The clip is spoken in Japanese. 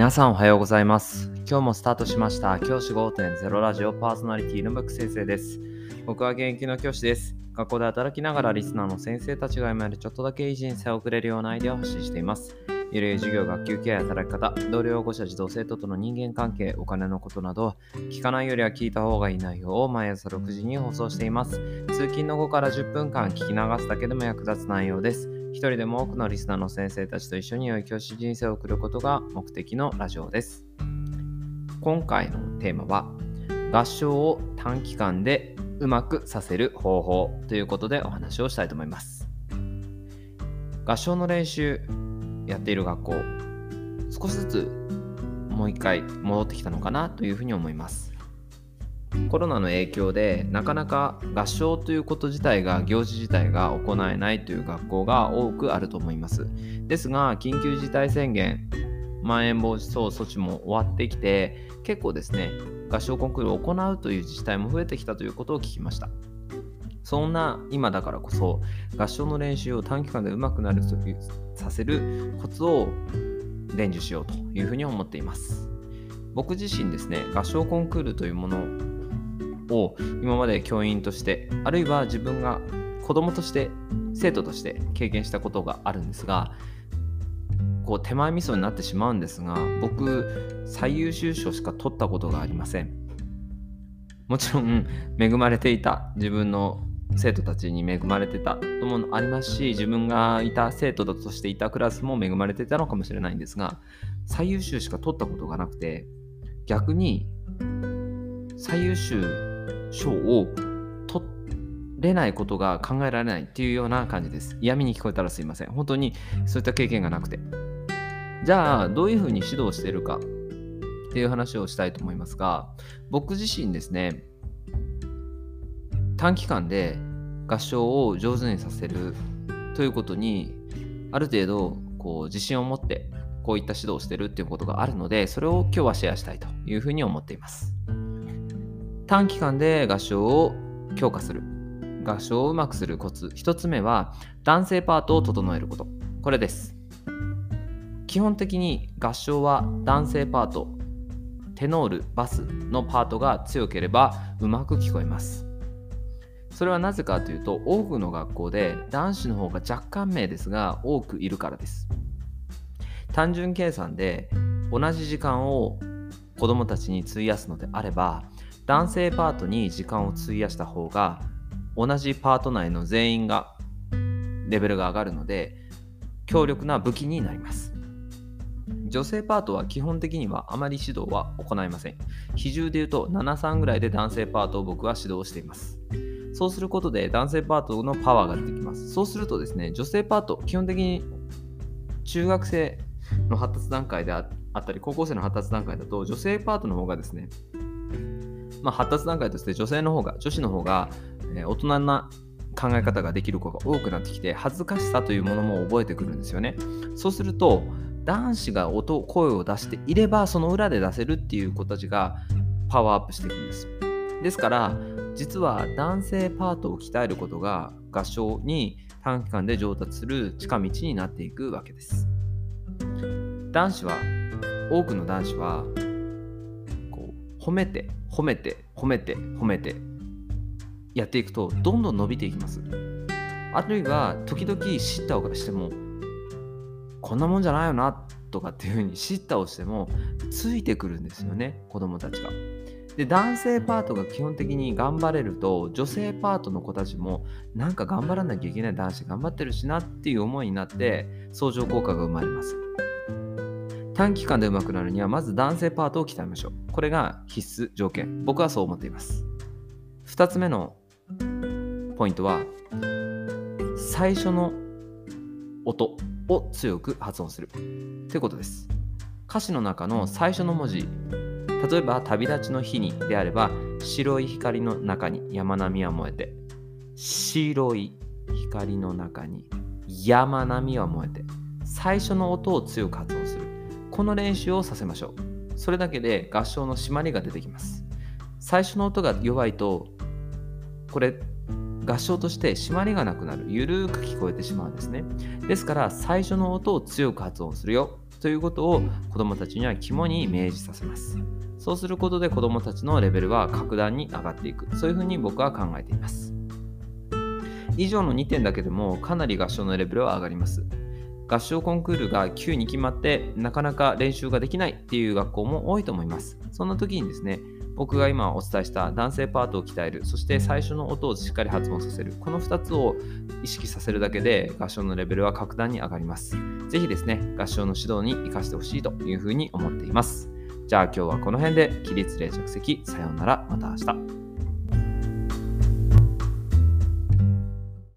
皆さんおはようございます。今日もスタートしました教師5.0ラジオパーソナリティのブック先生です。僕は現役の教師です。学校で働きながらリスナーの先生たちが今よりちょっとだけいい人生を送れるようなアイデアを発信しています。ゆるい授業、学級ケア、働き方、同僚、保護者、児童生徒との人間関係、お金のことなど、聞かないよりは聞いた方がいい内容を毎朝6時に放送しています。通勤の後から10分間聞き流すだけでも役立つ内容です。一人でも多くのリスナーの先生たちと一緒に良い教師人生を送ることが目的のラジオです。今回のテーマは合唱を短期間でうまくさせる方法ということでお話をしたいと思います。合唱の練習やっている学校少しずつもう一回戻ってきたのかなというふうに思います。コロナの影響でなかなか合唱ということ自体が行事自体が行えないという学校が多くあると思います。ですが緊急事態宣言まん延防止等措置も終わってきて結構ですね合唱コンクールを行うという自治体も増えてきたということを聞きました。そんな今だからこそ合唱の練習を短期間でうまくなるさせるコツを伝授しようというふうに思っています。僕自身ですね合唱コンクールというものを今まで教員としてあるいは自分が子供として生徒として経験したことがあるんですがこう手前味噌になってしまうんですが僕最優秀賞しか取ったことがありません。もちろん恵まれていた自分の生徒たちに恵まれてたのもありますし自分がいた生徒だとしていたクラスも恵まれてたのかもしれないんですが最優秀しか取ったことがなくて逆に最優秀賞を取れないことが考えられないっていうような感じです。嫌味に聞こえたらすいません。本当にそういった経験がなくて。じゃあ、どういうふうに指導しているかっていう話をしたいと思いますが、僕自身ですね、短期間で合唱を上手にさせるということに、ある程度こう自信を持ってこういった指導をしてるっていうことがあるので、それを今日はシェアしたいというふうに思っています。短期間で合唱を強化する。合唱をうまくするコツ。1つ目は男性パートを整えること。これです。基本的に合唱は男性パート。テノールバスのパートが強ければうまく聞こえます。それはなぜかというと多くの学校で男子の方が若干名ですが多くいるからです。単純計算で同じ時間を子どもたちに費やすのであれば男性パートに時間を費やした方が同じパート内の全員がレベルが上がるので強力な武器になります。女性パートは基本的にはあまり指導は行いません。比重で言うと73ぐらいで男性パートを僕は指導しています。そうすることで男性パートのパワーが出てきます。そうするとですね女性パート基本的に中学生の発達段階であったり高校生の発達段階だと女性パートの方がですねまあ、発達段階として女性の方が女子の方が、えー、大人な考え方ができる子が多くなってきて恥ずかしさというものも覚えてくるんですよね。そうすると男子が音声を出していればその裏で出せるっていう子たちがパワーアップしていくんです。ですから実は男性パートを鍛えることが合唱に短期間で上達する近道になっていくわけです。男子は多くの男子はこう褒めて褒めて褒めて褒めてやっていくとどんどん伸びていきます。あるいは時々叱咤をしてもこんなもんじゃないよなとかっていうふうに叱咤をしてもついてくるんですよね子供たちが。で男性パートが基本的に頑張れると女性パートの子たちもなんか頑張らなきゃいけない男子頑張ってるしなっていう思いになって相乗効果が生まれます。短期間で上手くなるにはまず男性パートを鍛えましょう。これが必須条件。僕はそう思っています。2つ目のポイントは最初の音を強く発音する。ということです。歌詞の中の最初の文字例えば旅立ちの日にであれば白い光の中に山並みは燃えて白い光の中に山並みは燃えて最初の音を強く発音この練習をさせましょう。それだけで合唱の締まりが出てきます。最初の音が弱いとこれ合唱として締まりがなくなる。ゆるーく聞こえてしまうんですね。ですから最初の音を強く発音するよ。ということを子どもたちには肝に明示させます。そうすることで子どもたちのレベルは格段に上がっていく。そういうふうに僕は考えています。以上の2点だけでもかなり合唱のレベルは上がります。合唱コンクールが急に決まってなかなか練習ができないっていう学校も多いと思います。そんな時にですね僕が今お伝えした男性パートを鍛えるそして最初の音をしっかり発音させるこの2つを意識させるだけで合唱のレベルは格段に上がります。ぜひですね合唱の指導に活かしてほしいというふうに思っています。じゃあ今日はこの辺で起立例着席さようなら。また明日。